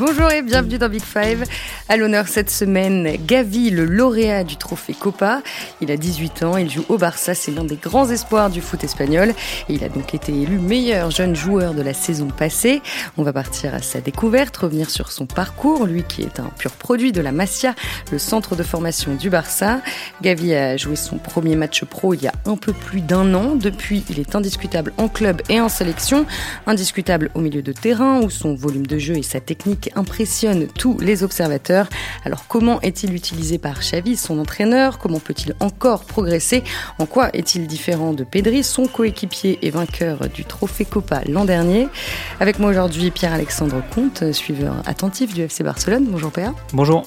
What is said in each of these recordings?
Bonjour et bienvenue dans Big Five. À l'honneur cette semaine, Gavi, le lauréat du trophée Copa. Il a 18 ans, il joue au Barça, c'est l'un des grands espoirs du foot espagnol. Il a donc été élu meilleur jeune joueur de la saison passée. On va partir à sa découverte, revenir sur son parcours, lui qui est un pur produit de la Masia, le centre de formation du Barça. Gavi a joué son premier match pro il y a un peu plus d'un an. Depuis, il est indiscutable en club et en sélection. Indiscutable au milieu de terrain où son volume de jeu et sa technique impressionne tous les observateurs. Alors comment est-il utilisé par Xavi, son entraîneur? Comment peut-il encore progresser? En quoi est-il différent de Pedri, son coéquipier et vainqueur du Trophée Copa l'an dernier? Avec moi aujourd'hui Pierre-Alexandre Comte, suiveur attentif du FC Barcelone. Bonjour Pierre. Bonjour.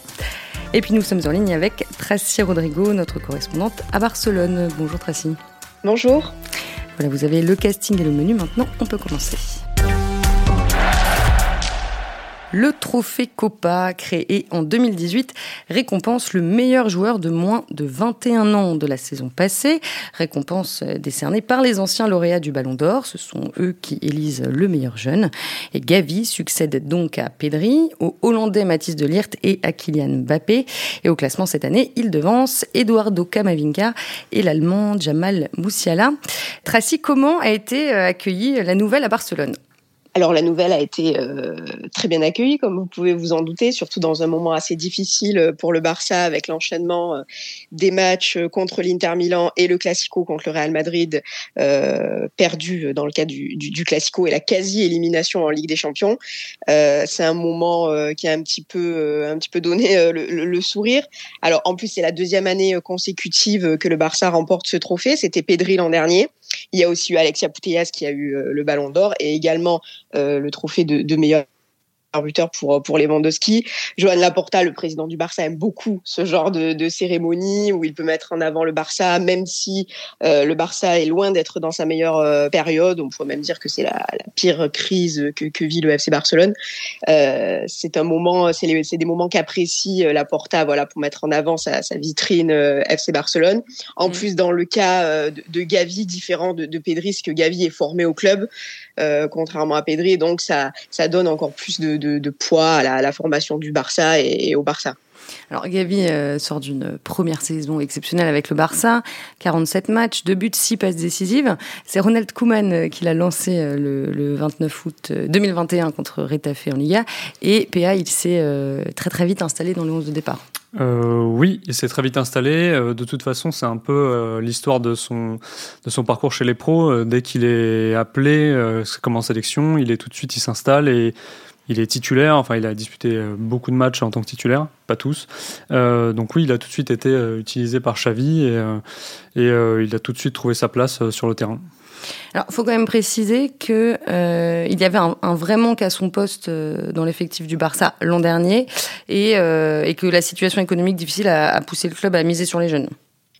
Et puis nous sommes en ligne avec Tracy Rodrigo, notre correspondante à Barcelone. Bonjour Tracy. Bonjour. Voilà, vous avez le casting et le menu. Maintenant, on peut commencer. Le trophée Copa, créé en 2018, récompense le meilleur joueur de moins de 21 ans de la saison passée. Récompense décernée par les anciens lauréats du Ballon d'Or. Ce sont eux qui élisent le meilleur jeune. Et Gavi succède donc à Pedri, au Hollandais Mathis de et à Kylian Mbappé. Et au classement cette année, il devance Eduardo Camavinga et l'Allemand Jamal Moussiala. Tracy, comment a été accueillie la nouvelle à Barcelone alors la nouvelle a été euh, très bien accueillie, comme vous pouvez vous en douter, surtout dans un moment assez difficile pour le Barça avec l'enchaînement euh, des matchs contre l'Inter Milan et le Classico contre le Real Madrid, euh, perdu dans le cas du, du, du, Classico et la quasi-élimination en Ligue des Champions. Euh, c'est un moment euh, qui a un petit peu, un petit peu donné le, le, sourire. Alors en plus c'est la deuxième année consécutive que le Barça remporte ce trophée. C'était Pedri l'an dernier. Il y a aussi eu Alexia Putellas qui a eu le Ballon d'Or et également euh, le trophée de, de meilleur buteur pour pour Lewandowski. Joan Laporta, le président du Barça, aime beaucoup ce genre de, de cérémonie où il peut mettre en avant le Barça, même si euh, le Barça est loin d'être dans sa meilleure euh, période. On pourrait même dire que c'est la, la, pire crise que, que, vit le FC Barcelone. Euh, c'est un moment, c'est des moments qu'apprécie euh, Laporta, voilà, pour mettre en avant sa, sa vitrine euh, FC Barcelone. En mmh. plus, dans le cas de, de, Gavi, différent de, de Pedri, que Gavi est formé au club, contrairement à Pedri, donc ça ça donne encore plus de de, de poids à la, à la, formation du Barça et, et au Barça. Alors Gavi euh, sort d'une première saison exceptionnelle avec le Barça, 47 matchs, 2 buts, 6 passes décisives. C'est Ronald Koeman euh, qui l'a lancé euh, le, le, 29 août 2021 contre Retafe en Liga. Et PA, il s'est euh, très très vite installé dans le 11 de départ. Euh, oui, il s'est très vite installé. De toute façon, c'est un peu euh, l'histoire de son de son parcours chez les pros. Dès qu'il est appelé, euh, comme en sélection, il est tout de suite, il s'installe et il est titulaire, enfin il a disputé beaucoup de matchs en tant que titulaire, pas tous. Euh, donc oui, il a tout de suite été euh, utilisé par Xavi et, euh, il a tout de suite trouvé sa place sur le terrain. Alors, il faut quand même préciser que euh, il y avait un, vrai manque à son poste dans l'effectif du Barça l'an dernier et, que la situation économique difficile a poussé le club à miser sur les jeunes.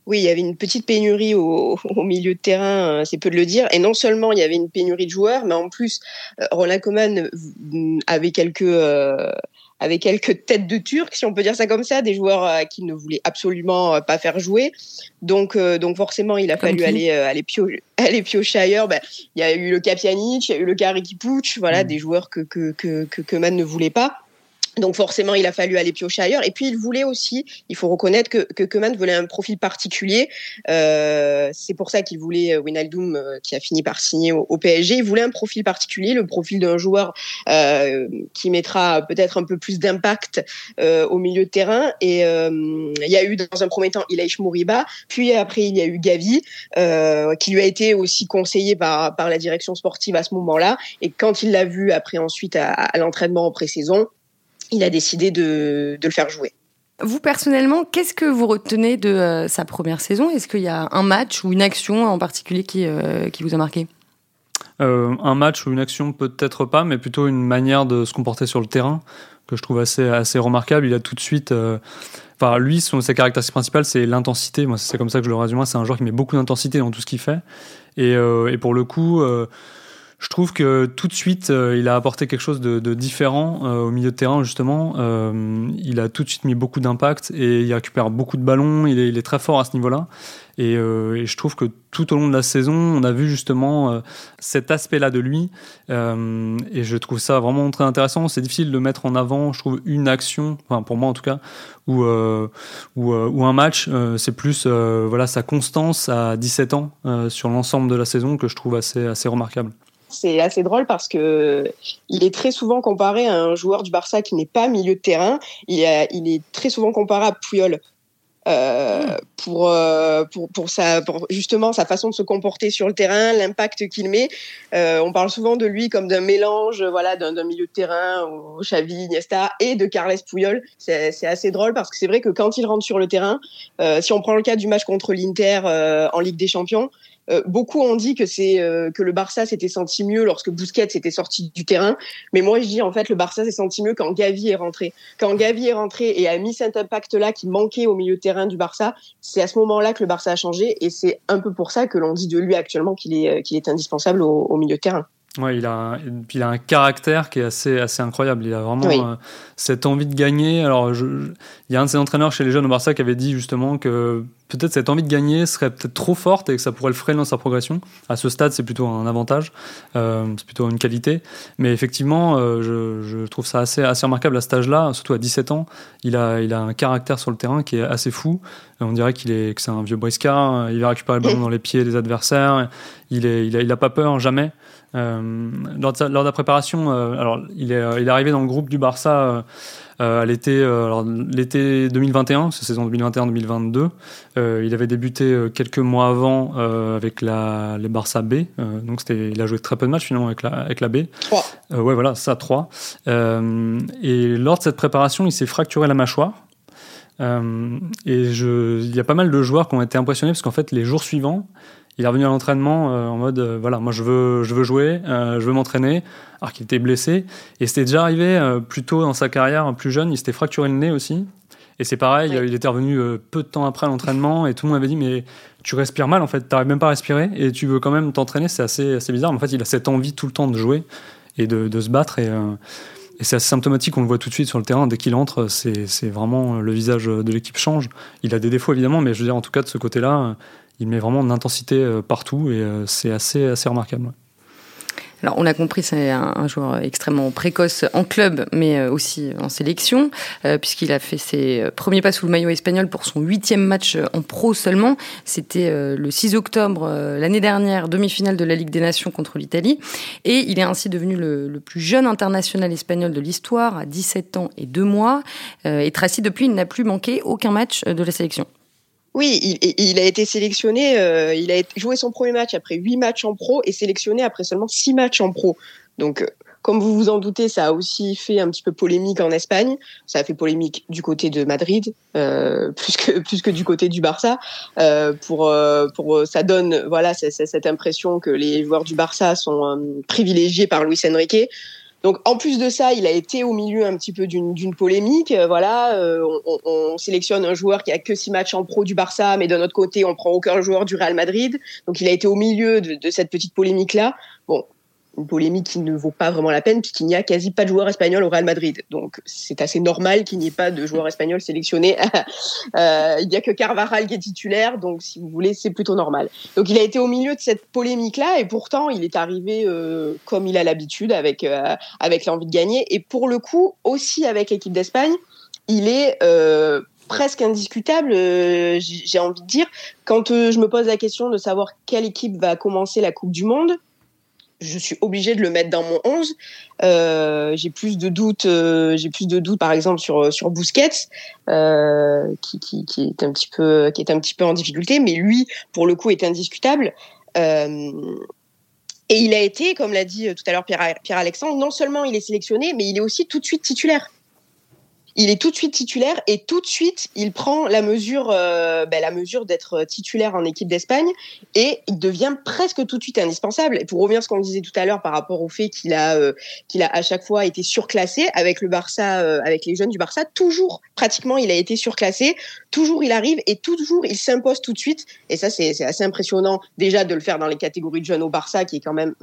Oui, il y avait une petite pénurie au, au, milieu de terrain, euh, c'est peu de le dire. Et non seulement il y avait une pénurie de joueurs, mais en plus, euh, Roland Koeman avait quelques, euh, avait quelques têtes de turc, si on peut dire ça comme ça, des joueurs euh, qui ne voulaient absolument pas faire jouer. Donc, euh, donc forcément, il a comme fallu aller, aller, piocher, aller piocher ailleurs. Ben, il y a eu le Kapianic, il y a eu le Kariki Puch, voilà, mmh. des joueurs que, que, que, que Koeman ne voulait pas. Donc forcément, il a fallu aller piocher ailleurs. Et puis il voulait aussi, il faut reconnaître que que Koeman voulait un profil particulier. Euh, c'est pour ça qu'il voulait Winaldum, euh, qui a fini par signer au, au, PSG. Il voulait un profil particulier, le profil d'un joueur euh, qui mettra peut-être un peu plus d'impact euh, au milieu de terrain. Et euh, il y a eu dans un premier temps Ilaïch Mouriba, puis après il y a eu Gavi, euh, qui lui a été aussi conseillé par par la direction sportive à ce moment-là. Et quand il l'a vu après ensuite à, à l'entraînement en pré-saison il a décidé de, de, le faire jouer. Vous personnellement, qu'est-ce que vous retenez de euh, sa première saison? Est-ce qu'il y a un match ou une action en particulier qui, euh, qui vous a marqué? Euh, Un match ou une action peut-être pas, mais plutôt une manière de se comporter sur le terrain que je trouve assez, assez remarquable. Il a tout de suite... Euh, enfin, lui, son, sa caractéristique principale, c'est l'intensité. Moi, c'est comme ça que je le résume. C'est un joueur qui met beaucoup d'intensité dans tout ce qu'il fait. Et, et, pour le coup je trouve que tout de suite, euh, il a apporté quelque chose de, différent euh, au milieu de terrain, justement. Euh, il a tout de suite mis beaucoup d'impact et il récupère beaucoup de ballons. Il est, il est très fort à ce niveau-là. Et, et, je trouve que tout au long de la saison, on a vu justement cet aspect-là de lui. et je trouve ça vraiment très intéressant. C'est difficile de mettre en avant, je trouve, une action, enfin pour moi en tout cas, ou, ou, ou, un match. c'est plus voilà, sa constance à 17 ans sur l'ensemble de la saison que je trouve assez, assez remarquable c'est assez drôle parce que il est très souvent comparé à un joueur du Barça qui n'est pas milieu de terrain. Il, est très souvent comparé à Puyol. Euh, hmm. pour, euh, pour, pour, sa, pour justement sa façon de se comporter sur le terrain, l'impact qu'il met. Euh, on parle souvent de lui comme d'un mélange voilà, d'un milieu de terrain, au Xavi, Iniesta, et de Carles Puyol. C'est assez drôle parce que c'est vrai que quand il rentre sur le terrain, si on prend le cas du match contre l'Inter en Ligue des Champions, euh, beaucoup ont dit que c'est euh, que le Barça s'était senti mieux lorsque Busquets était sorti du terrain, mais moi je dis en fait le Barça s'est senti mieux quand Gavi est rentré. Quand Gavi est rentré et a mis cet impact là qui manquait au milieu terrain du Barça, c'est à ce moment-là que le Barça a changé et c'est un peu pour ça que l'on dit de lui actuellement qu'il est qu'il est indispensable au milieu de terrain. Ouais, il a, il a un caractère qui est assez, assez incroyable. Il a vraiment euh, cette envie de gagner. Alors, je, il y a un de ses entraîneurs chez les jeunes au Barça qui avait dit justement que peut-être cette envie de gagner serait peut-être trop forte et que ça pourrait le freiner dans sa progression. À ce stade, c'est plutôt un avantage, euh, c'est plutôt une qualité. Mais effectivement, euh, je, je, trouve ça assez, assez remarquable à cet âge-là, surtout à 17 ans. Il a, il a un caractère sur le terrain qui est assez fou. On dirait qu'il est, que c'est un vieux briscard. Il va récupérer le ballon dans les pieds des adversaires. Il est, il a, il a pas peur jamais. Euh, lors, de, lors, de la préparation, euh, alors il est, il est arrivé dans le groupe du Barça euh, à l'été, l'été 2021, c'est saison 2021-2022. il avait débuté quelques mois avant avec la, les Barça B, donc c'était, il a joué très peu de matchs finalement avec la, avec la B. 3. ouais, voilà, ça 3. et lors de cette préparation, il s'est fracturé la mâchoire. et je, il y a pas mal de joueurs qui ont été impressionnés parce qu'en fait, les jours suivants, il est revenu à l'entraînement euh, en mode euh, voilà, moi je veux, je veux jouer, euh, je veux m'entraîner, alors qu'il était blessé. Et c'était déjà arrivé plus tôt dans sa carrière, plus jeune, il s'était fracturé le nez aussi. Et c'est pareil, il était revenu peu de temps après l'entraînement et tout le monde avait dit mais tu respires mal en fait, t'arrives même pas à respirer et tu veux quand même t'entraîner, c'est assez, assez bizarre. Mais en fait, il a cette envie tout le temps de jouer et de, de se battre et, et c'est assez symptomatique, on le voit tout de suite sur le terrain. Dès qu'il entre, c'est vraiment le visage de l'équipe change. Il a des défauts évidemment, mais je veux dire, en tout cas, de ce côté-là, il met vraiment de l'intensité euh, partout et euh, c'est assez, remarquable. Alors, on a compris, c'est un, joueur extrêmement précoce en club, mais euh, aussi en sélection, puisqu'il a fait ses premiers pas sous le maillot espagnol pour son huitième match en pro seulement. C'était le 6 octobre l'année dernière, demi-finale de la Ligue des Nations contre l'Italie. Et il est ainsi devenu le, le, plus jeune international espagnol de l'histoire, à 17 ans et 2 mois. et Tracy, depuis, il n'a plus manqué aucun match de la sélection. Oui, il, il, a été sélectionné, euh, il a joué son premier match après huit matchs en pro et sélectionné après seulement six matchs en pro. Donc, euh, comme vous vous en doutez, ça a aussi fait un petit peu polémique en Espagne. Ça a fait polémique du côté de Madrid, euh, plus que plus que du côté du Barça. Euh, pour euh, pour ça donne voilà cette impression que les joueurs du Barça sont privilégiés par Luis Enrique. Donc en plus de ça, il a été au milieu un petit peu d'une polémique. Euh, voilà, euh, on, on, sélectionne un joueur qui a que six matchs en pro du Barça, mais d'un autre côté, on prend aucun joueur du Real Madrid. Donc il a été au milieu de, de cette petite polémique là. Bon, une polémique qui ne vaut pas vraiment la peine puisqu'il n'y a quasi pas de joueurs espagnols au Real Madrid. Donc c'est assez normal qu'il n'y ait pas de joueurs espagnols sélectionnés. euh, il n'y a que Carvajal qui est titulaire, donc si vous voulez, c'est plutôt normal. Donc il a été au milieu de cette polémique-là et pourtant il est arrivé euh, comme il a l'habitude avec euh, avec l'envie de gagner et pour le coup aussi avec l'équipe d'Espagne, il est presque indiscutable, j'ai envie de dire. Quand je me pose la question de savoir quelle équipe va commencer la Coupe du Monde, je suis obligée de le mettre dans mon 11. Euh, j'ai plus de doutes, euh, j'ai plus de doutes par exemple sur sur Busquets, euh, qui, qui, est un petit peu qui est un petit peu en difficulté, mais lui pour le coup est indiscutable. Euh, et il a été, comme l'a dit tout à l'heure Pierre, Pierre Alexandre, non seulement il est sélectionné, mais il est aussi tout de suite titulaire. Il est tout de suite titulaire et tout de suite il prend la mesure, euh, ben, la mesure d'être titulaire en équipe d'Espagne et il devient presque tout de suite indispensable. Et pour revenir à ce qu'on disait tout à l'heure par rapport au fait qu'il a, euh, qu'il a à chaque fois été surclassé avec le Barça, euh, avec les jeunes du Barça, toujours pratiquement il a été surclassé, toujours il arrive et toujours il s'impose tout de suite. Et ça c'est assez impressionnant déjà de le faire dans les catégories de jeunes au Barça qui est quand même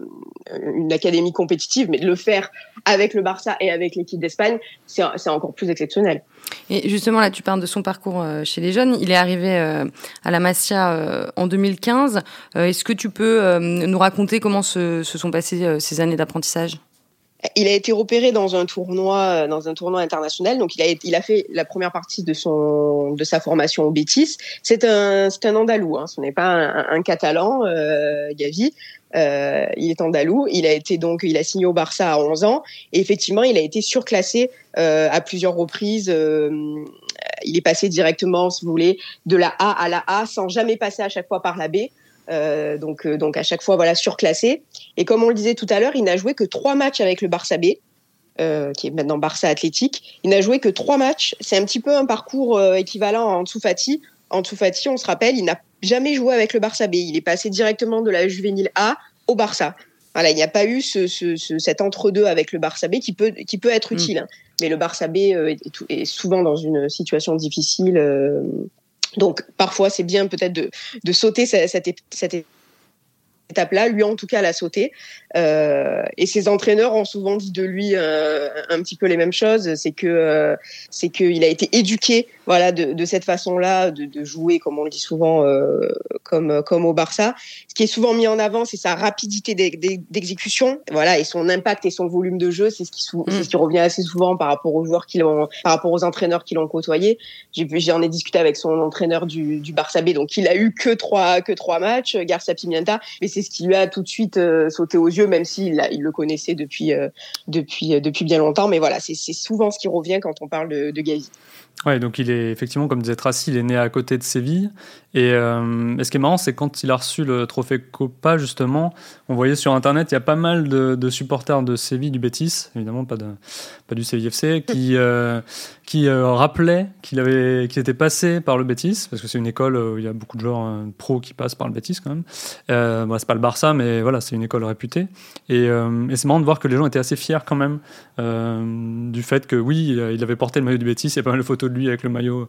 une académie compétitive, mais de le faire avec le Barça et avec l'équipe d'Espagne, c'est encore plus. Et justement, là, tu parles de son parcours euh, chez les jeunes. Il est arrivé euh, à la Masia euh, en 2015. Est-ce que tu peux nous raconter comment se, sont passées ces années d'apprentissage? Il a été repéré dans un tournoi, dans un tournoi international. Donc, il a, il a fait la première partie de son, de sa formation au Bétis. C'est un, c'est un Andalou. Hein. Ce n'est pas un, un Catalan, euh, Gavi. Euh, il est andalou. Il a été donc, il a signé au Barça à 11 ans. Et effectivement, il a été surclassé euh, à plusieurs reprises. Euh, il est passé directement, si vous voulez, de la A à la A, sans jamais passer à chaque fois par la B. Euh, donc, euh, donc à chaque fois, voilà, surclassé. Et comme on le disait tout à l'heure, il n'a joué que trois matchs avec le Barça B. Euh, qui est maintenant Barça Athlétique. Il n'a joué que trois matchs. C'est un petit peu un parcours équivalent en Ansu Fati. On se rappelle, il n'a jamais joué avec le Barça B. Il est passé directement de la juvénile A au Barça. Voilà, il n'y a pas eu ce, ce, cet entre-deux avec le Barça B qui peut, qui peut être mm. utile. Hein. Mais le Barça B est, est, souvent dans une situation difficile. Donc parfois, c'est bien peut-être de, de sauter cette, cette, étape-là. Lui, en tout cas, l'a sauté. Euh, et ses entraîneurs ont souvent dit de lui euh, un petit peu les mêmes choses. C'est que euh, c'est qu'il a été éduqué, voilà, de, de cette façon-là, de, de, jouer, comme on le dit souvent, euh, comme comme au Barça. Ce qui est souvent mis en avant, c'est sa rapidité d'exécution, voilà, et son impact et son volume de jeu. C'est ce qui mm. ce qui revient assez souvent par rapport aux joueurs qui l'ont, par rapport aux entraîneurs qui l'ont côtoyé. J'en ai, ai discuté avec son entraîneur du, du Barça B, donc il a eu que trois que trois matchs, Garcia Pimienta, mais c'est ce qui lui a tout de suite sauté aux yeux même s'il il le connaissait depuis, euh, depuis, euh, depuis bien longtemps. Mais voilà, c'est souvent ce qui revient quand on parle de, de Gavi. Ouais, donc il est effectivement, comme disait Tracy, il est né à côté de Séville. Et, euh, ce qui est marrant, c'est quand il a reçu le trophée Copa, justement, on voyait sur Internet, il y a pas mal de, supporters de Séville, du Bétis, évidemment pas, de, pas du Séville FC, qui, euh, qui euh, rappelaient qu'il avait, qu'il était passé par le Bétis, parce que c'est une école où il y a beaucoup de joueurs pros qui passent par le Bétis quand même. Bon, c'est pas le Barça, mais voilà, c'est une école réputée. Et, et c'est marrant de voir que les gens étaient assez fiers quand même du fait que oui, il avait porté le maillot du Bétis, il y a pas mal de photos lui avec le maillot,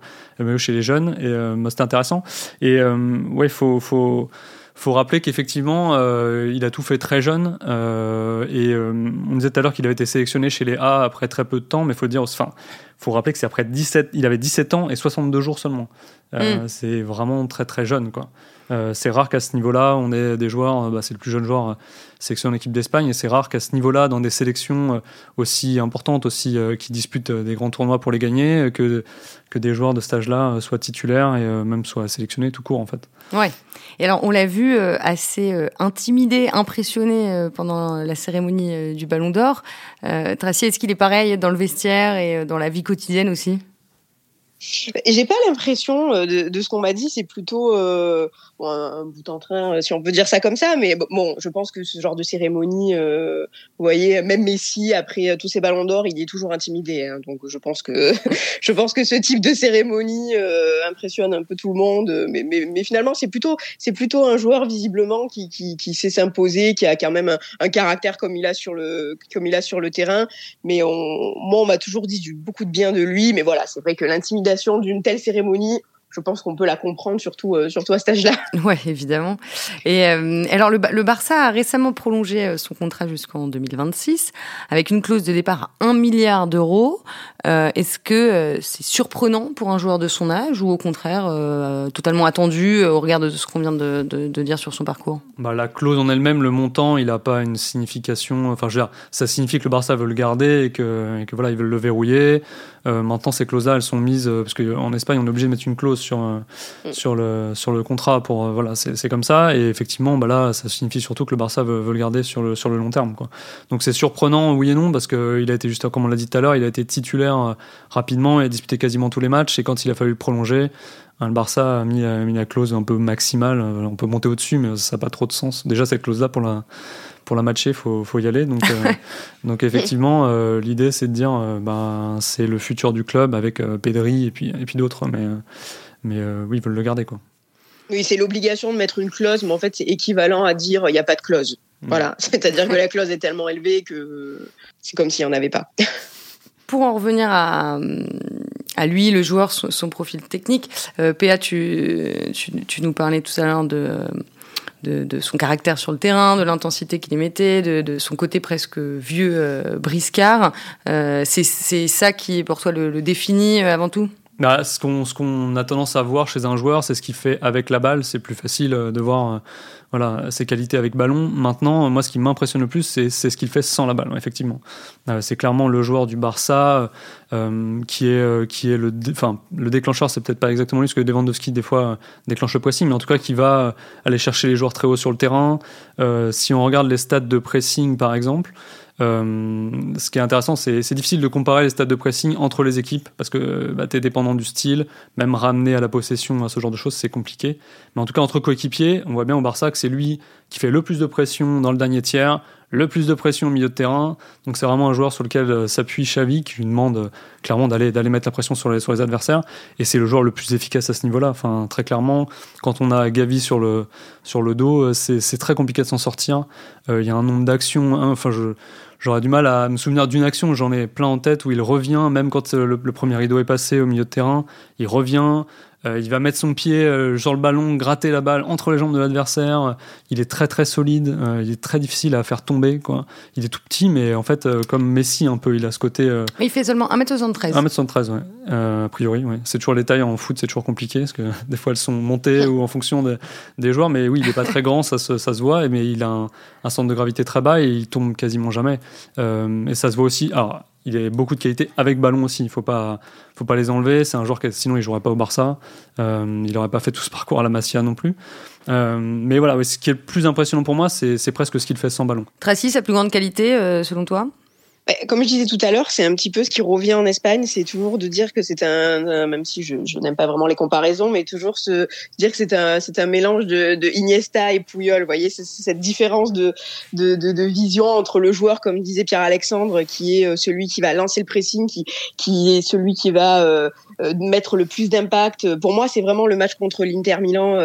chez les jeunes, et euh, c'était intéressant. Et euh, ouais, faut, rappeler qu'effectivement, euh, il a tout fait très jeune. Et on disait tout à l'heure qu'il avait été sélectionné chez les A après très peu de temps, mais il faut faut rappeler que c'est après 17, il avait 17 ans et 62 jours seulement. Mm. C'est vraiment très très jeune, quoi. c'est rare qu'à ce niveau-là, on ait des joueurs, bah, c'est le plus jeune joueur sélection en équipe d'Espagne, et c'est rare qu'à ce niveau-là, dans des sélections aussi importantes, aussi qui disputent des grands tournois pour les gagner, que, que des joueurs de cet âge-là soient titulaires et même soient sélectionnés tout court, en fait. Ouais. Et alors, on l'a vu euh, assez euh, intimidé, impressionné euh, pendant la cérémonie du Ballon d'Or. Tracy, est-ce qu'il est pareil dans le vestiaire et dans la vie quotidienne aussi? J'ai pas l'impression de, de, ce qu'on m'a dit, c'est plutôt un bout en train, euh, si on peut dire ça comme ça. Mais bon, je pense que ce genre de cérémonie, euh, vous voyez, même Messi après euh, tous ses ballons d'or, il est toujours intimidé. Hein. donc je pense que je pense que ce type de cérémonie impressionne un peu tout le monde. Mais, finalement, c'est plutôt c'est plutôt un joueur visiblement qui, qui, sait s'imposer, qui a quand même un, caractère comme il a sur le comme il a sur le terrain. Mais on, moi, on m'a toujours dit beaucoup de bien de lui. Mais voilà, c'est vrai que l'intimidation d'une telle cérémonie je pense qu'on peut la comprendre, surtout, euh, à cet âge-là. Ouais, évidemment. Et euh, alors, le, le, Barça a récemment prolongé euh, son contrat jusqu'en 2026, avec une clause de départ à 1 milliard d'euros. Est-ce que c'est surprenant pour un joueur de son âge ou au contraire totalement attendu au regard de ce qu'on vient de, de, de, dire sur son parcours? Bah, La clause en elle-même, le montant, il n'a pas une signification. Enfin, je veux dire, ça signifie que le Barça veut le garder et que, et que voilà, ils veulent le verrouiller. maintenant, ces clauses-là, elles sont mises parce qu'en Espagne, on est obligé de mettre une clause sur, euh, mm. sur, le, sur le contrat. Pour, euh, voilà, c'est comme ça. Et effectivement, bah là, ça signifie surtout que le Barça veut, le garder sur le, sur le long terme. Quoi. Donc c'est surprenant, oui et non, parce qu'il a été juste, comme on l'a dit tout à l'heure, il a été titulaire euh, rapidement et a disputé quasiment tous les matchs. Et quand il a fallu le prolonger, hein, le Barça a mis, a mis la clause un peu maximale. On peut monter au-dessus, mais ça n'a pas trop de sens. Déjà, cette clause-là, pour la pour la matcher, faut, faut y aller. Donc, donc effectivement, l'idée c'est de dire, ben c'est le futur du club avec Pedri et puis et puis d'autres, mais mais oui, ils veulent le garder quoi. Oui, c'est l'obligation de mettre une clause, mais en fait, c'est équivalent à dire il n'y a pas de clause. Mm. Voilà, c'est-à-dire que la clause est tellement élevée que c'est comme s'il n'y en avait pas. Pour en revenir à, lui, le joueur, son, profil technique, euh, tu, nous parlais tout à l'heure de, son caractère sur le terrain, de l'intensité qu'il émettait, de, de, son côté presque vieux euh, briscard. Euh, c'est ça qui, pour toi, le définit avant tout? Bah, ce qu'on a tendance à voir chez un joueur, c'est ce qu'il fait avec la balle. C'est plus facile euh, de voir euh, voilà, ses qualités avec ballon. Maintenant, moi, ce qui m'impressionne le plus, c'est ce qu'il fait sans la balle, effectivement. Euh, c'est clairement le joueur du Barça qui, est, qui est le, enfin, le déclencheur, c'est peut-être pas exactement lui, parce que Lewandowski, des fois, déclenche le pressing, mais en tout cas, qui va aller chercher les joueurs très haut sur le terrain. si on regarde les stats de pressing, par exemple, euh, ce qui est intéressant, c'est c'est difficile de comparer les stades de pressing entre les équipes parce que bah, tu es dépendant du style, même ramener à la possession, à ce genre de choses, c'est compliqué. Mais en tout cas, entre coéquipiers, on voit bien au Barça que c'est lui qui fait le plus de pression dans le dernier tiers, le plus de pression au milieu de terrain. Donc c'est vraiment un joueur sur lequel euh, s'appuie Xavi, qui lui demande euh, clairement d'aller d'aller mettre la pression sur les, sur les adversaires. Et c'est le joueur le plus efficace à ce niveau-là. Enfin, très clairement, quand on a Gavi sur le, sur le dos, c'est très compliqué de s'en sortir. Il y a un nombre d'actions. Hein, enfin, je j'aurais du mal à me souvenir d'une action, j'en ai plein en tête où il revient, même quand le, premier rideau est passé au milieu de terrain, il revient, euh, il va mettre son pied euh, sur le ballon, gratter la balle entre les jambes de l'adversaire. Il est très très solide. Euh, il est très difficile à faire tomber. Quoi. Il est tout petit, mais en fait, comme Messi un peu, il a ce côté. il fait seulement 1m73. 1m73, ouais. a priori, ouais. C'est toujours les tailles en foot, c'est toujours compliqué parce que des fois elles sont montées ou en fonction des joueurs. Mais oui, il n'est pas très grand, ça se, ça se voit. Mais il a un, un, centre de gravité très bas et il tombe quasiment jamais. et ça se voit aussi. Alors, il a beaucoup de qualités avec ballon aussi. Il faut pas, faut pas les enlever. C'est un joueur qui, sinon, il jouerait pas au Barça. Euh, il n'aurait pas fait tout ce parcours à la Masia non plus. Euh, mais voilà, ce qui est le plus impressionnant pour moi, c'est presque ce qu'il fait sans ballon. Tracy, sa plus grande qualité, euh, selon toi? Comme je disais tout à l'heure, c'est un petit peu ce qui revient en Espagne, c'est toujours de dire que c'est un, même si je, n'aime pas vraiment les comparaisons, mais toujours se dire que c'est un, c'est un mélange de, Iniesta et Puyol. Vous voyez, c'est cette différence de, de, vision entre le joueur, comme disait Pierre Alexandre, qui est euh, celui qui va lancer le pressing, qui, qui est celui qui va euh, euh, mettre le plus d'impact. Pour moi, c'est vraiment le match contre l'Inter Milan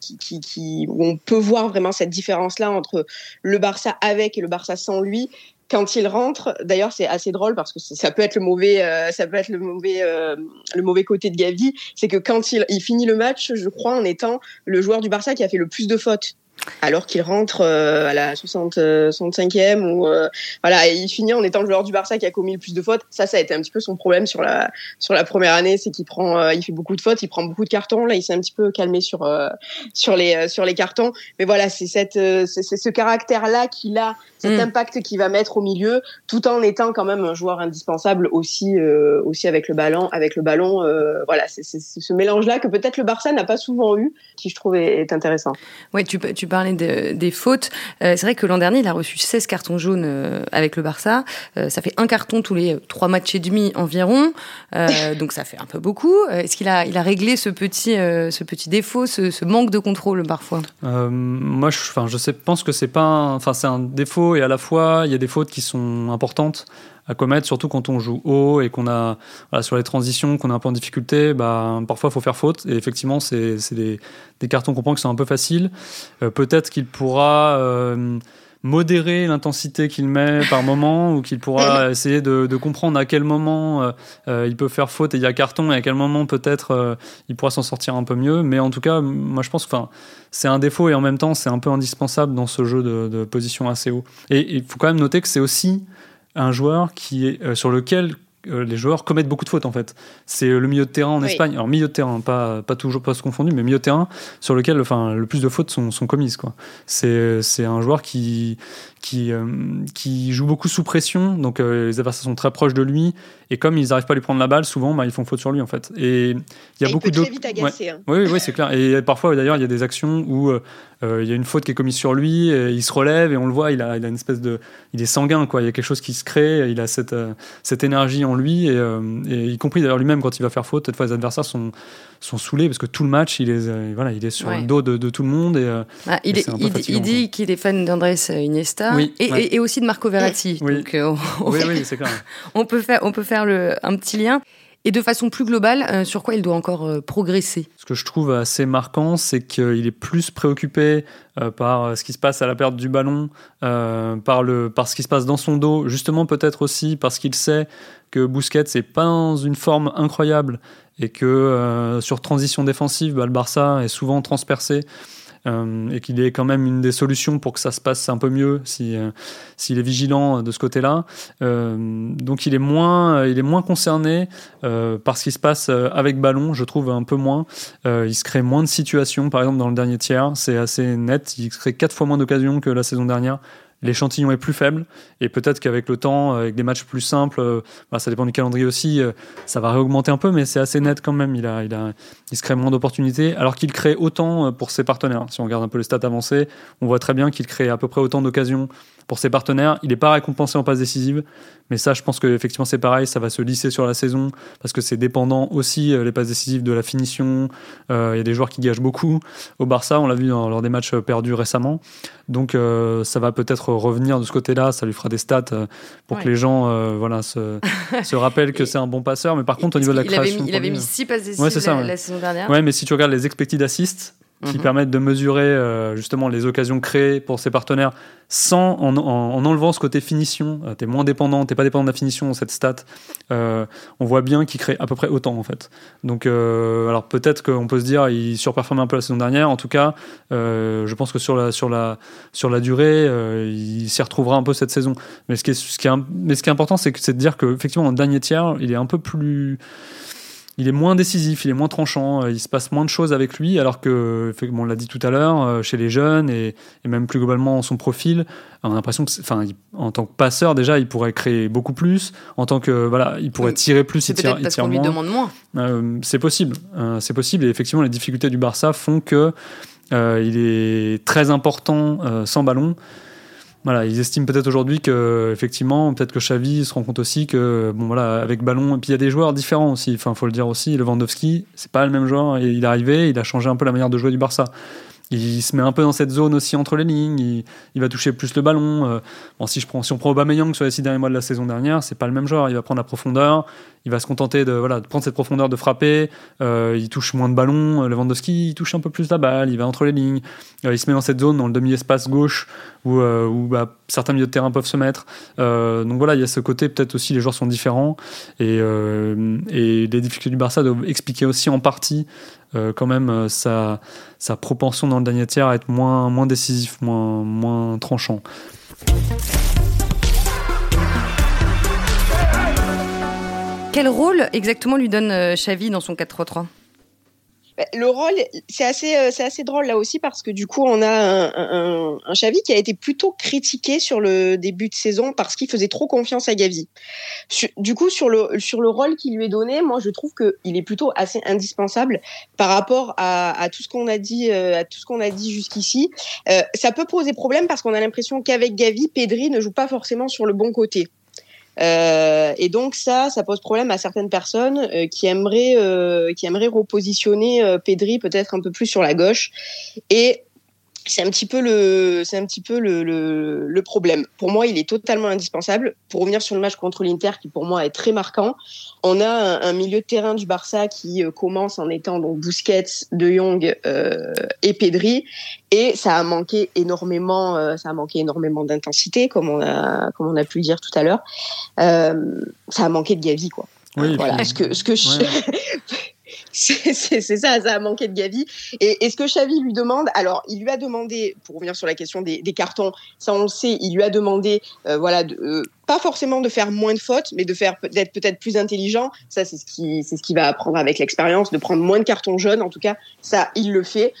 qui, où on peut voir vraiment cette différence-là entre le Barça avec et le Barça sans lui quand il rentre, d'ailleurs c'est assez drôle parce que ça peut être le mauvais, euh, ça peut être le mauvais, euh, le mauvais côté de Gavi, c'est que quand il, il finit le match, je crois en étant le joueur du Barça qui a fait le plus de fautes alors qu'il rentre euh, à la 60, 65e ou euh, voilà et il finit en étant le joueur du Barça qui a commis le plus de fautes. Ça ça a été un petit peu son problème sur la sur la première année c'est qu'il prend euh, il fait beaucoup de fautes il prend beaucoup de cartons. Là il s'est un petit peu calmé sur sur les sur les cartons. Mais voilà c'est cette c'est ce caractère là qu'il a cet mm. impact qu'il va mettre au milieu tout en étant quand même un joueur indispensable aussi aussi avec le ballon avec le ballon voilà c'est ce mélange là que peut-être le Barça n'a pas souvent eu qui je trouve est, est intéressant. Ouais tu tu parlais des fautes. Euh, c'est vrai que l'an dernier, il a reçu 16 cartons jaunes euh, avec le Barça. Euh, ça fait un carton tous les trois matchs et demi environ. donc ça fait un peu beaucoup. Est-ce qu'il a, il a réglé ce petit, ce petit défaut, ce, manque de contrôle parfois? Moi, je, je pense que c'est pas, c'est un défaut et à la fois, il y a des fautes qui sont importantes à commettre, surtout quand on joue haut et qu'on a voilà, sur les transitions, qu'on est un peu en difficulté, bah, parfois il faut faire faute. Et effectivement, c'est des, des cartons qu'on prend qui sont un peu faciles. Euh, peut-être qu'il pourra euh, modérer l'intensité qu'il met par moment ou qu'il pourra essayer de, de, comprendre à quel moment euh, il peut faire faute et il y a carton et à quel moment peut-être il pourra s'en sortir un peu mieux. Mais en tout cas, moi je pense que c'est un défaut et en même temps c'est un peu indispensable dans ce jeu de, de position assez haut. Et il faut quand même noter que c'est aussi un joueur qui est, euh, sur lequel euh, les joueurs commettent beaucoup de fautes en fait. C'est euh, le milieu de terrain en Espagne, alors milieu de terrain, pas, pas toujours pas se confondu, mais milieu de terrain sur lequel enfin, le plus de fautes sont, sont commises. C'est un joueur qui, qui, qui joue beaucoup sous pression, donc les adversaires sont très proches de lui, et comme ils n'arrivent pas à lui prendre la balle, souvent bah, ils font faute sur lui en fait. Et il y a beaucoup de. vite agacer. Hein. Oui, oui, c'est clair. Et parfois d'ailleurs il y a des actions où euh, il y a une faute qui est commise sur lui, il se relève et on le voit, il a, il a une espèce de, il est sanguin quoi. Il y a quelque chose qui se crée, il a cette, euh, cette énergie en lui, et, y compris d'ailleurs lui-même quand il va faire faute, cette fois les adversaires sont, sont saoulés parce que tout le match, il est, voilà, il est sur le dos de, tout le monde. Et, ah, il, il, dit qu'il est fan d'Andrés Iniesta et, et, aussi de Marco Verratti. Oui, Donc, oui, oui c'est clair. on peut faire, on peut faire le, un petit lien. Et de façon plus globale, euh, sur quoi il doit encore euh, progresser? Ce que je trouve assez marquant, c'est qu'il est plus préoccupé euh, par ce qui se passe à la perte du ballon, par, le, par ce qui se passe dans son dos, justement peut-être aussi parce qu'il sait que Busquets n'est pas dans une forme incroyable et que sur transition défensive, bah, le Barça est souvent transpercé. Euh, et qu'il est quand même une des solutions pour que ça se passe un peu mieux si euh, s'il est vigilant de ce côté-là. Euh, donc il est moins il est moins concerné par ce qui se passe avec ballon, je trouve un peu moins. il se crée moins de situations, par exemple dans le dernier tiers, c'est assez net. Il se crée quatre fois moins d'occasions que la saison dernière l'échantillon est plus faible et peut-être qu'avec le temps, avec des matchs plus simples, euh, bah, ça dépend du calendrier aussi, euh, ça va réaugmenter un peu, mais c'est assez net quand même. Il, a, il, se crée moins d'opportunités, alors qu'il crée autant euh, pour ses partenaires. Si on regarde un peu les stats avancées, on voit très bien qu'il crée à peu près autant d'occasions pour ses partenaires. Il n'est pas récompensé en passe décisive, mais ça, je pense qu'effectivement, c'est pareil, ça va se lisser sur la saison parce que c'est dépendant aussi, les passes décisives, de la finition. Il y a des joueurs qui gagent beaucoup. Au Barça, on l'a vu lors des matchs perdus récemment. Donc, ça va peut-être revenir de ce côté-là, ça lui fera des stats euh, pour que les gens euh, voilà, se, se rappellent que c'est un bon passeur. Mais par contre, au niveau de la création. il avait mis 6 passes décisives la, saison dernière. Ouais, mais si tu regardes les expected assists, qui mhm. permettent de mesurer euh, justement les occasions créées pour ses partenaires sans en, en, enlevant ce côté finition. tu es moins dépendant, t'es pas dépendant de la finition cette stat. on voit bien qu'il crée à peu près autant en fait. Donc alors peut-être qu'on peut se dire il surperforme un peu la saison dernière. En tout cas, je pense que sur la sur la sur la durée, il s'y retrouvera un peu cette saison. Mais ce qui est, ce qui est, mais ce qui est important, c'est de dire qu'effectivement, en dernier tiers, il est un peu plus. Il est moins décisif, il est moins tranchant, euh, il se passe moins de choses avec lui, alors que, on l'a dit tout à l'heure, euh, chez les jeunes et, même plus globalement son profil, on a l'impression que, enfin, en tant que passeur déjà, il pourrait créer beaucoup plus. En tant que, voilà, il pourrait tirer plus, il tire, parce qu'on lui demande moins. Euh, c'est possible, c'est possible. Et effectivement, les difficultés du Barça font que il est très important sans ballon. Ils estiment peut-être aujourd'hui que effectivement, peut-être que Xavi se rend compte aussi que bon voilà, avec ballon et puis il y a des joueurs différents aussi. Enfin, faut le dire aussi, Lewandowski, c'est pas le même joueur. Il est arrivé, il a changé un peu la manière de jouer du Barça il se met un peu dans cette zone aussi entre les lignes. Il, va toucher plus le ballon. Euh, bon, si, je prends, si on prend Aubameyang sur les six derniers mois de la saison dernière, c'est pas le même genre. Il va prendre la profondeur. Il va se contenter de, voilà, de prendre cette profondeur de frapper. Euh, il touche moins de ballons. Euh, Lewandowski, il touche un peu plus la balle. Il va entre les lignes. il se met dans cette zone, dans le demi-espace gauche, où, où bah, certains milieux de terrain peuvent se mettre. donc voilà, il y a ce côté, peut-être aussi, les joueurs sont différents. Et, et les difficultés du Barça doivent expliquer aussi en partie euh, quand même euh, sa, sa, propension dans le dernier tiers à être moins, moins décisif, moins, moins tranchant. Quel rôle exactement lui donne euh, Xavi dans son 4-3-3 bah, le rôle, c'est assez, euh, c'est assez drôle là aussi parce que du coup, on a un, un, un, Xavi qui a été plutôt critiqué sur le début de saison parce qu'il faisait trop confiance à Gavi. Du coup, sur le, sur le rôle qui lui est donné, moi, je trouve qu'il est plutôt assez indispensable par rapport à, à tout ce qu'on a dit, euh, à tout ce qu'on a dit jusqu'ici. Euh, ça peut poser problème parce qu'on a l'impression qu'avec Gavi, Pedri ne joue pas forcément sur le bon côté. Euh, et donc ça, ça pose problème à certaines personnes euh, qui aimeraient euh, qui aimeraient repositionner Pedri peut-être un peu plus sur la gauche. Et c'est un petit peu le, c'est un petit peu le, le, problème. Pour moi, il est totalement indispensable. Pour revenir sur le match contre l'Inter, qui pour moi est très marquant, on a un, milieu de terrain du Barça qui euh, commence en étant donc Busquets, De Jong euh, et Pedri, et ça a manqué énormément, euh, ça a manqué énormément d'intensité, comme on a, comme on a pu le dire tout à l'heure. ça a manqué de Gavi, quoi. Oui, voilà. Ce que, ce que je... c'est ça, ça a manqué de Gavi. Et, et, ce que Xavi lui demande, alors il lui a demandé, pour revenir sur la question des, cartons, ça on le sait, il lui a demandé, euh, voilà, euh, pas forcément de faire moins de fautes, mais de faire d'être peut-être plus intelligent. Ça c'est ce qui c'est ce va apprendre avec l'expérience, de prendre moins de cartons jaunes. En tout cas, ça il le fait.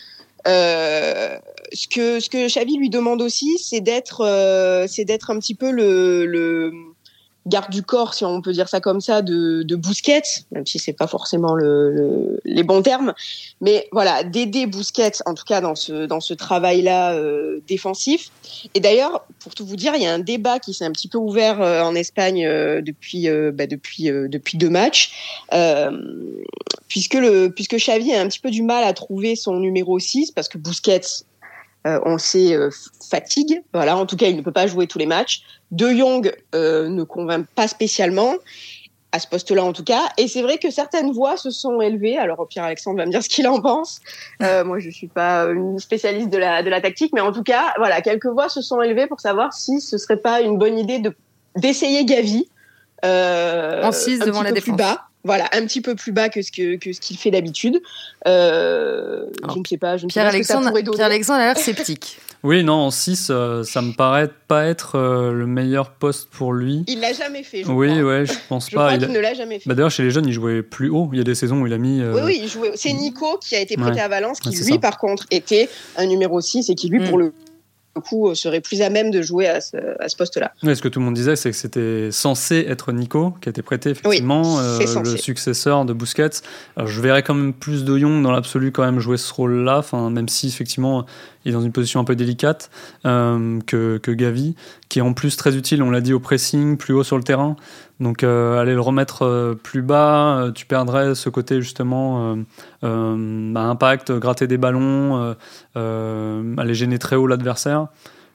Euh, ce que ce que Xavi lui demande aussi, c'est d'être c'est d'être un petit peu le garde du corps, si on peut dire ça comme ça, de, de Busquets, même si c'est pas forcément le, les bons termes, mais voilà, d'aider Busquets, en tout cas dans ce dans ce travail-là euh, défensif. Et d'ailleurs, pour tout vous dire, il y a un débat qui s'est un petit peu ouvert euh, en Espagne euh, depuis bah, depuis depuis deux matchs, puisque le puisque Xavi a un petit peu du mal à trouver son numéro 6 parce que Busquets euh, on sait, euh, fatigue. Voilà, en tout cas, il ne peut pas jouer tous les matchs. De Jong euh, ne convainc pas spécialement à ce poste-là en tout cas. Et c'est vrai que certaines voix se sont élevées. Alors Pierre-Alexandre va me dire ce qu'il en pense. moi, je suis pas une spécialiste de la, de la tactique, mais en tout cas, voilà, quelques voix se sont élevées pour savoir si ce serait pas une bonne idée de d'essayer Gavi en 6 devant la défense. Plus bas voilà, un petit peu plus bas que ce que, que ce qu'il fait d'habitude. Euh, je ne sais pas, je ne Pierre sais pas Alexandre, Pierre Alexandre a l'air sceptique. oui, non, en 6, euh, ça me paraît pas être euh, le meilleur poste pour lui. Il l'a jamais fait, je oui, crois. Oui, ouais, je pense je pas. Crois il ne l'a jamais fait. Bah, D'ailleurs, chez les jeunes, il jouait plus haut. Il y a des saisons où il a mis. Oui, oui, il jouait. C'est Nico qui a été prêté à Valence, qui lui, par contre, était un numéro 6 et qui lui, mm. pour le coup, serait plus à même de jouer à ce, à ce poste-là. Oui, ce que tout le monde disait, c'est que c'était censé être Nico qui a été prêté, effectivement, euh, le successeur de Busquets. Alors, je verrais quand même plus de Young dans l'absolu quand même jouer ce rôle-là, même si effectivement il est dans une position un peu délicate euh, que, que, Gavi, qui est en plus très utile, on l'a dit, au pressing, plus haut sur le terrain. Donc euh, aller le remettre euh, plus bas, euh, tu perdrais ce côté justement bah, impact, gratter des ballons, aller gêner très haut l'adversaire.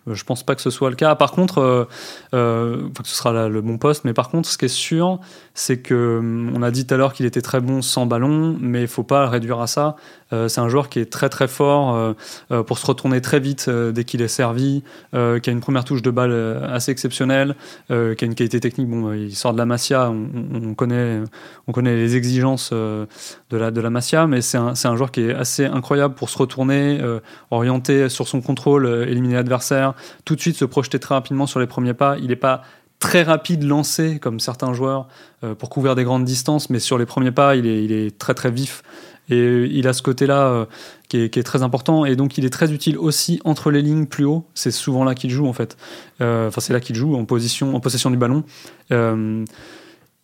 Je pense pas que ce soit le cas. Par contre, euh, que ce sera le bon poste. Mais par contre, ce qui est sûr, c'est que on a dit tout à l'heure qu'il était très bon sans ballon, mais il faut pas le réduire à ça. Euh, c'est un joueur qui est très très fort euh, euh, pour se retourner très vite dès qu'il est servi, qui a une première touche de balle assez exceptionnelle, qui a une qualité technique. Bon, il sort de la Masia, on, connaît, on connaît les exigences de la de la Masia, mais c'est un, un, joueur qui est assez incroyable pour se retourner, orienter sur son contrôle, éliminer l'adversaire, tout de suite se projeter très rapidement sur les premiers pas. Il n'est pas très rapide lancé comme certains joueurs pour couvrir des grandes distances, mais sur les premiers pas, il est, il est très très vif. Et il a ce côté-là euh, qui, est, très important. Et donc, il est très utile aussi entre les lignes plus haut. C'est souvent là qu'il joue, en fait. Euh, enfin, c'est là qu'il joue en, position, en possession du ballon.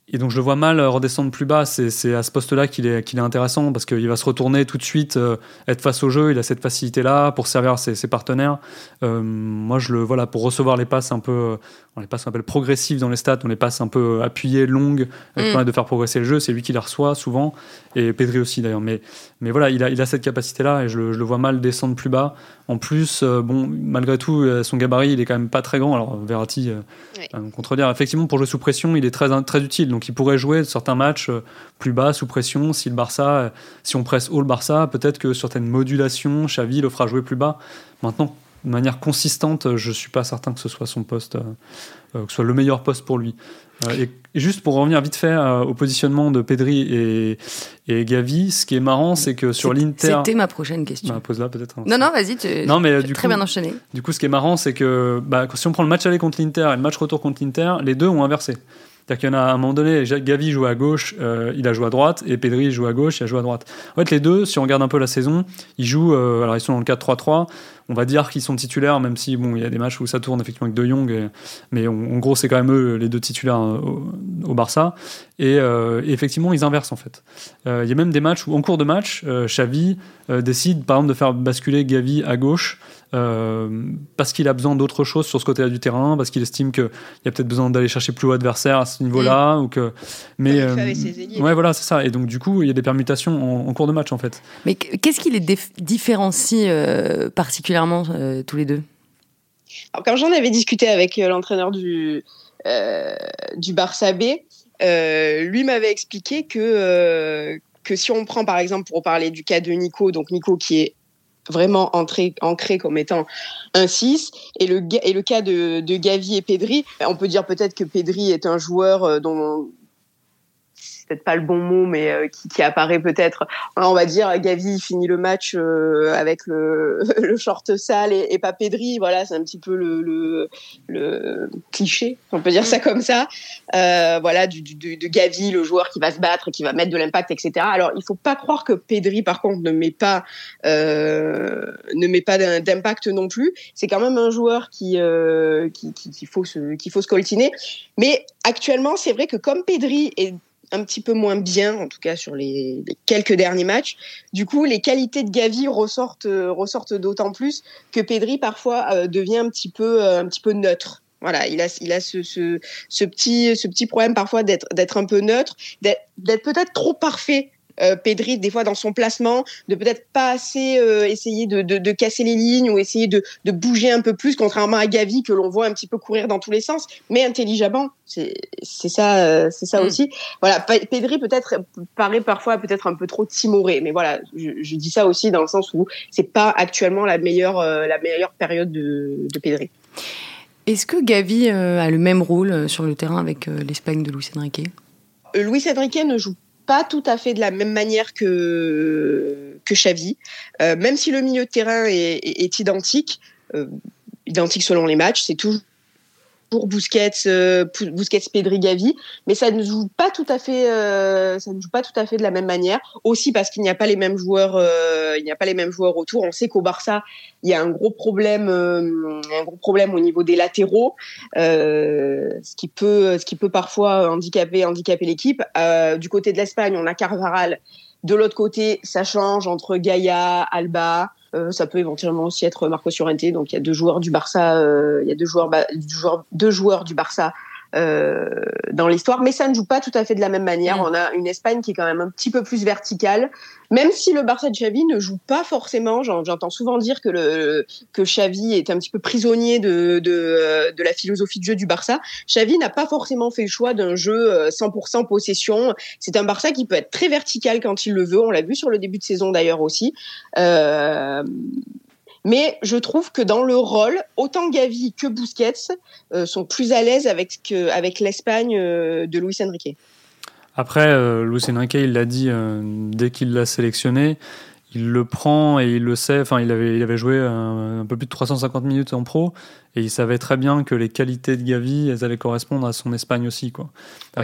Euh, et donc je le vois mal redescendre plus bas. C'est à ce poste-là qu'il est, intéressant parce qu'il va se retourner tout de suite, euh, être face au jeu. Il a cette facilité-là pour servir ses, partenaires. Euh, moi, je le voilà pour recevoir les passes un peu, les passes un peu progressives dans les stats, on les passe un peu appuyées, longues, qui mm. de faire progresser le jeu. C'est lui qui les reçoit souvent et Pedri aussi d'ailleurs. Mais mais voilà, il a, il a cette capacité-là et je le, je le, vois mal descendre plus bas. En plus, euh, bon, malgré tout, son gabarit, il est quand même pas très grand. Alors Verratti, oui. contredire. Effectivement, pour jouer sous pression, il est très très utile. Donc il pourrait jouer certains matchs euh, plus bas, sous pression. Si le Barça, euh, si on presse haut le Barça, peut-être que certaines modulations, Xavi le fera jouer plus bas. Maintenant, de manière consistante, je suis pas certain que ce soit son poste, euh, que ce soit le meilleur poste pour lui. et, juste pour revenir vite fait au positionnement de Pedri et, et Gavi, ce qui est marrant, c'est que sur l'Inter. C'était ma prochaine question. Bah, pose-la peut-être. Hein. non, non, vas-y. Tu... Non, mais du très bien enchaîné. Du coup, ce qui est marrant, c'est que bah, si on prend le match aller contre l'Inter et le match retour contre l'Inter, les deux ont inversé. C'est-à-dire qu'il y en a à un moment donné, Gavi joue à gauche, euh, il a joué à droite, et Pedri joue à gauche, il a joué à droite. En fait, les deux, si on regarde un peu la saison, ils jouent, euh, alors ils sont dans le 4-3-3, on va dire qu'ils sont titulaires, même si bon, il y a des matchs où ça tourne effectivement avec De Jong, mais en gros, c'est quand même eux les deux titulaires euh, au, Barça. Et, effectivement, ils inversent en fait. Il y a même des matchs où, en cours de match, Xavi décide par exemple de faire basculer Gavi à gauche. Euh, parce qu'il a besoin d'autre chose sur ce côté-là du terrain, parce qu'il estime qu'il y a peut-être besoin d'aller chercher plus haut adversaire à ce niveau-là, mm. ou que. Mais euh, ouais, voilà, c'est ça. Et donc du coup, il y a des permutations en, cours de match en fait. Mais qu'est-ce qui les différencie euh, particulièrement tous les deux? Alors, Comme j'en avais discuté avec l'entraîneur du du Barça B, lui m'avait expliqué que que si on prend par exemple pour parler du cas de Nico, donc Nico qui est vraiment entré, ancré comme étant un 6. Et le, et le cas de, de Gavi et Pedri, on peut dire peut-être que Pedri est un joueur euh, dont peut-être pas le bon mot, mais euh, qui, qui, apparaît peut-être. On va dire, Gavi finit le match euh, avec le, le, short sale et, et pas Pedri. Voilà, c'est un petit peu le, le, le, cliché, on peut dire ça comme ça. Euh, voilà, du, du, de Gavi, le joueur qui va se battre, qui va mettre de l'impact, etc. Alors, il faut pas croire que Pedri, par contre, ne met pas ne met pas d'impact non plus. C'est quand même un joueur qui qui qu'il faut se qu'il faut se coltiner. Mais actuellement, c'est vrai que comme Pedri est un petit peu moins bien, en tout cas sur les, quelques derniers matchs. Du coup, les qualités de Gavi ressortent, euh, ressortent d'autant plus que Pedri parfois euh, devient un petit peu, euh, un petit peu neutre. Voilà, il a, il a ce, ce, petit, ce petit problème parfois d'être un peu neutre, d'être peut-être trop parfait euh, Pedri des fois dans son placement, de peut-être pas assez euh, essayer de, de, de, casser les lignes ou essayer de, de, bouger un peu plus, contrairement à Gavi que l'on voit un petit peu courir dans tous les sens, mais intelligemment. C'est ça, euh, c'est ça mm. aussi. Voilà, Pedri peut-être paraît parfois peut-être un peu trop timoré, mais voilà, je, je, dis ça aussi dans le sens où c'est pas actuellement la meilleure la meilleure période de, de Pedri. Est-ce que Gavi a le même rôle sur le terrain avec l'Espagne de Luis Enrique? Luis Enrique ne joue pas tout à fait de la même manière que que Xavi, euh, même si le milieu de terrain est, identique, euh, identique selon les matchs, c'est toujours pour Busquets, euh, Busquets, Pedri, Gavi, mais ça ne joue pas tout à fait, euh, ça ne joue pas tout à fait de la même manière. Aussi parce qu'il n'y a pas les mêmes joueurs, euh, il n'y a pas les mêmes joueurs autour. On sait qu'au Barça, il y a un gros problème, un gros problème au niveau des latéraux, ce qui peut, ce qui peut parfois handicaper, handicaper l'équipe. du côté de l'Espagne, on a Carvaral. De l'autre côté, ça change entre Gaïa, Alba. Euh, ça peut éventuellement aussi être Marco Llorente. Donc il y a deux joueurs du Barça, euh, il y a deux joueurs, deux joueurs du Barça euh, dans l'histoire, mais ça ne joue pas tout à fait de la même manière. Mm. On a une Espagne qui est quand même un petit peu plus verticale, même si le Barça de Xavi ne joue pas forcément. J'entends souvent dire que le que Xavi est un petit peu prisonnier de de, de la philosophie de jeu du Barça. Xavi n'a pas forcément fait le choix d'un jeu 100% possession. C'est un Barça qui peut être très vertical quand il le veut. On l'a vu sur le début de saison d'ailleurs aussi. Euh, mais je trouve que dans le rôle, autant Gavi que Busquets euh, sont plus à l'aise avec, avec l'Espagne euh, de Luis Enrique. Après, euh, Luis Enrique, il l'a dit dès qu'il l'a sélectionné, il le prend et il le sait. Enfin, il avait, il avait joué un, peu plus de 350 minutes en pro et il savait très bien que les qualités de Gavi, elles allaient correspondre à son Espagne aussi. Quoi.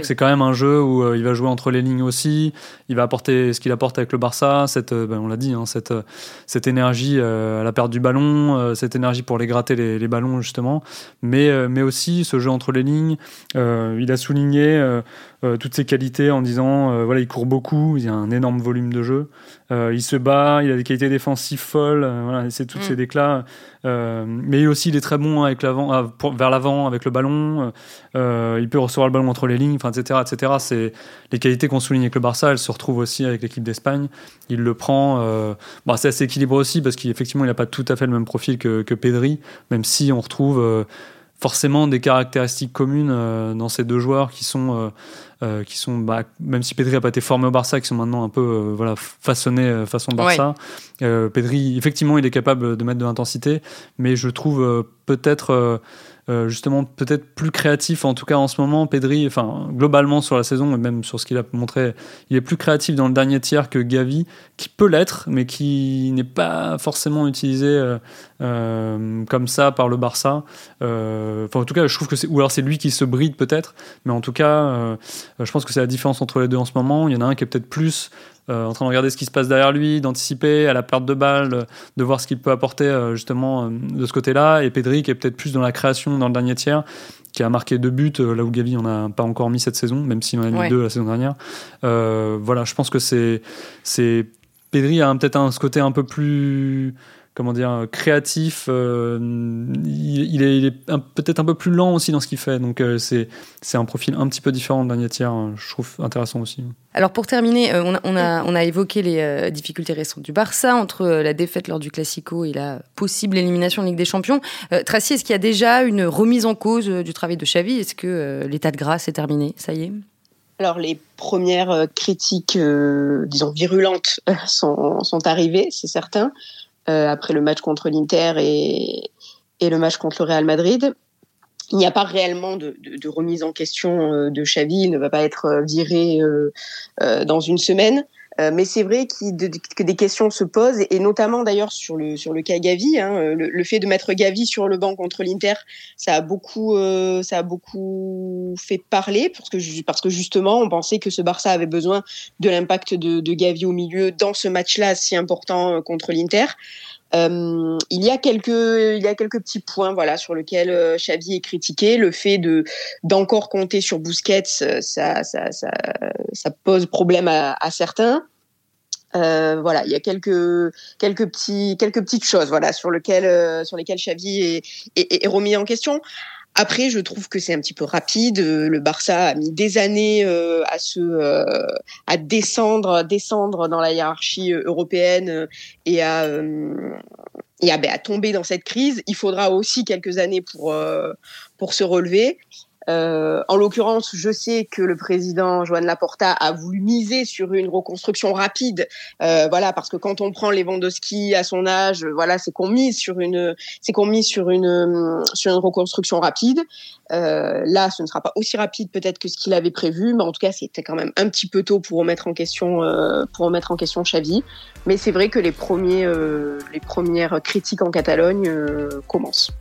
C'est quand même un jeu où euh, il va jouer entre les lignes aussi. Il va apporter ce qu'il apporte avec le Barça, cette, euh, ben, on l'a dit, hein, cette, euh, cette énergie à la perte du ballon, cette énergie pour les gratter les, les ballons justement, mais, mais aussi ce jeu entre les lignes. il a souligné toutes ses qualités en disant voilà, il court beaucoup, il a un énorme volume de jeu, il se bat, il a des qualités défensives folles. voilà, c'est toutes mm. ces déclats mais aussi, il est très bon avec l'avant, ah, vers l'avant avec le ballon. Euh, il peut recevoir le ballon entre les lignes, etc., etc. C'est les qualités qu'on souligne avec le Barça. Elles se retrouvent aussi avec l'équipe d'Espagne. Il le prend. Euh, bah, c'est assez équilibré aussi parce qu'effectivement, il n'a pas tout à fait le même profil que, que Pedri, même si on retrouve euh, forcément des caractéristiques communes euh, dans ces deux joueurs qui sont euh, qui sont, bah, même si Pedri n'a pas été formé au Barça, qui sont maintenant un peu euh, voilà, façonnés euh, façon Barça. Pedri, effectivement, il est capable de mettre de l'intensité, mais je trouve peut-être euh, justement peut-être plus créatif, en tout cas en ce moment, Pedri, enfin globalement sur la saison et même sur ce qu'il a montré, il est plus créatif dans le dernier tiers que Gavi, qui peut l'être, mais qui n'est pas forcément utilisé euh, euh, comme ça par le Barça. Enfin en tout cas, je trouve que c'est ou alors c'est lui qui se bride peut-être, mais en tout cas, je pense que c'est la différence entre les deux en ce moment. Il y en a un qui est peut-être plus en train de regarder ce qui se passe derrière lui, d'anticiper à la perte de balle, de voir ce qu'il peut apporter euh, justement euh, de ce côté-là. Et Pedri qui est peut-être plus dans la création dans le dernier tiers, qui a marqué deux buts là où Gavi en a pas encore mis cette saison, même s'il en a mis deux la saison dernière. voilà, je pense que c'est c'est Pedri a peut-être un ce côté un peu plus comment dire créatif euh, il, est, peut-être un peu plus lent aussi dans ce qu'il fait. Donc euh, c'est c'est un profil un petit peu différent de dernier tiers hein. je trouve intéressant aussi. Alors pour terminer euh, on, a, on, a, on a évoqué les difficultés récentes du Barça. Entre la défaite lors du Classico et la possible élimination en Ligue des Champions Tracy est-ce qu'il y a déjà une remise en cause du travail de Xavi? Est-ce que l'état de grâce est terminé? Ça y est. Alors les premières critiques, disons virulentes, sont, sont arrivées, c'est certain. Euh, après le match contre l'Inter et, et le match contre le Real Madrid. il n'y a pas réellement de, remise en question de Xavi. Il ne va pas être viré dans une semaine. Euh, mais c'est vrai que des questions se posent, et notamment d'ailleurs sur le, sur le cas Gavi. Hein, le, fait de mettre Gavi sur le banc contre l'Inter, ça, a beaucoup, euh, ça a beaucoup fait parler, parce que, parce que justement, on pensait que ce Barça avait besoin de l'impact de, de Gavi au milieu dans ce match-là si important euh, contre l'Inter. Euh, il y a quelques il y a quelques petits points voilà sur lesquels euh, Xavi est critiqué le fait de d'encore compter sur Busquets ça ça, ça, ça pose problème à, certains euh, voilà, il y a quelques quelques petits quelques petites choses voilà sur euh, sur lesquelles Xavi est, est, remis en question. Après, je trouve que c'est un petit peu rapide. Le Barça a mis des années euh, à se, euh, à descendre, descendre dans la hiérarchie euh, européenne et à, et ben, à, tomber dans cette crise. Il faudra aussi quelques années pour, pour se relever. Euh, en l'occurrence, je sais que le président Joan Laporta a voulu miser sur une reconstruction rapide, euh, voilà, parce que quand on prend Lewandowski à son âge, voilà, c'est qu'on mise sur une, c'est qu'on mise sur une, sur une reconstruction rapide. Euh, là, ce ne sera pas aussi rapide peut-être que ce qu'il avait prévu, mais en tout cas, c'était quand même un petit peu tôt pour remettre en question, euh, pour remettre en question Xavi. Mais c'est vrai que les premiers, euh, les premières critiques en Catalogne commencent.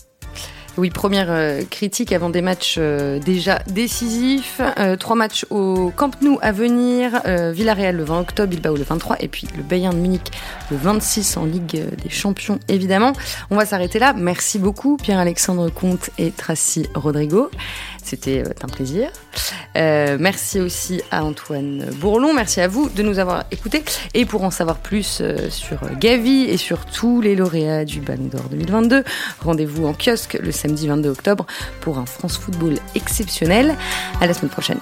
Oui, première euh, critique avant des matchs euh, déjà décisifs. Euh, trois matchs au Camp Nou à venir. Villarreal le 20 octobre, Bilbao le 23 et puis le Bayern de Munich le 26 en Ligue des Champions évidemment. On va s'arrêter là. Merci beaucoup Pierre-Alexandre Comte et Tracy Rodrigo. C'était un plaisir. merci aussi à Antoine Bourlon. Merci à vous de nous avoir écoutés. Et pour en savoir plus sur Gavi et sur tous les lauréats du Ballon d'Or 2022, rendez-vous en kiosque le samedi 22 octobre pour un France Football exceptionnel. À la semaine prochaine.